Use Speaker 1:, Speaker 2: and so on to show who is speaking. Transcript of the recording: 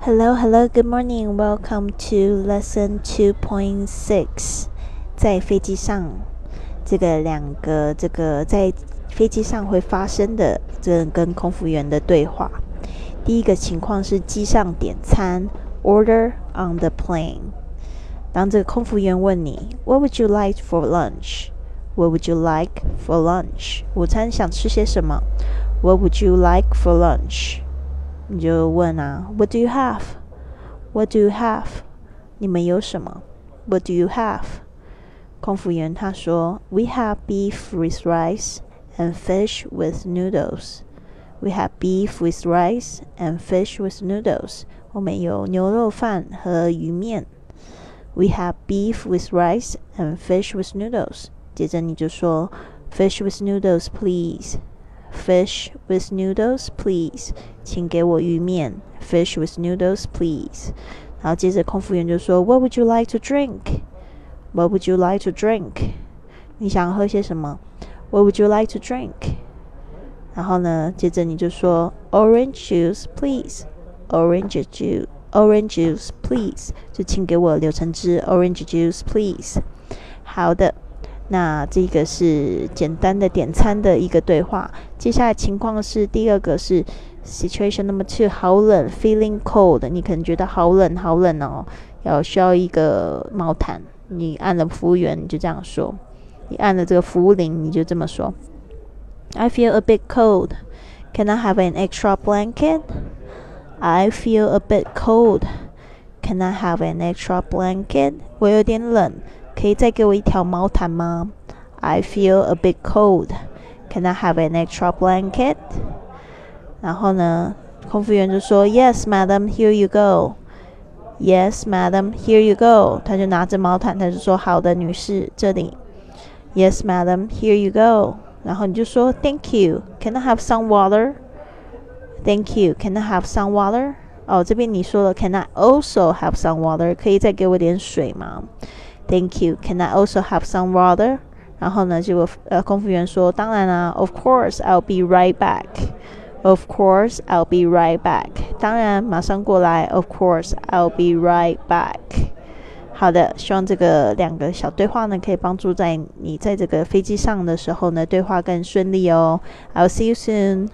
Speaker 1: Hello, hello, good morning. Welcome to lesson two point six. 在飞机上，这个两个这个在飞机上会发生的这跟空服员的对话。第一个情况是机上点餐，order on the plane。当这个空服员问你，What would you like for lunch? What would you like for lunch? 午餐想吃些什么？What would you like for lunch? 你就问啊，What do you have? What do you have? 你们有什么？What do you have? 空服员他说，We have beef with rice and fish with noodles. We have beef with rice and fish with noodles. 我们有牛肉饭和鱼面。We have beef with rice and fish with noodles. 接着你就说，Fish with noodles, please. Fish with noodles, please. 请给我鱼面。Fish with noodles, please. 然后接着空服员就说，What would you like to drink? What would you like to drink? 你想喝些什么？What would you like to drink? 然后呢，接着你就说，Orange juice, please. Orange juice, orange juice, please. 就请给我柳橙汁，Orange juice, please. 好的。那这个是简单的点餐的一个对话。接下来情况是第二个是 situation number two，好冷，feeling cold，你可能觉得好冷好冷哦，要需要一个毛毯。你按了服务员，你就这样说；你按了这个服务铃，你就这么说：I feel a bit cold. Can I have an extra blanket? I feel a bit cold. Can I have an extra blanket? 我有点冷。可以再给我一条毛毯吗？I feel a bit cold. Can I have an extra blanket? 然后呢，空服员就说：“Yes, madam. Here you go. Yes, madam. Here you go.” 他就拿着毛毯，他就说：“好的，女士，这里。”Yes, madam. Here you go. 然后你就说：“Thank you. Can I have some water? Thank you. Can I have some water?” 哦，这边你说了，Can I also have some water？可以再给我点水吗？Thank you. Can I also have some water? 然后呢，结果呃，空服员说：“当然啦，Of course, I'll be right back. Of course, I'll be right back. 当然，马上过来。Of course, I'll be right back. 好的，希望这个两个小对话呢，可以帮助在你在这个飞机上的时候呢，对话更顺利哦。I'll see you soon.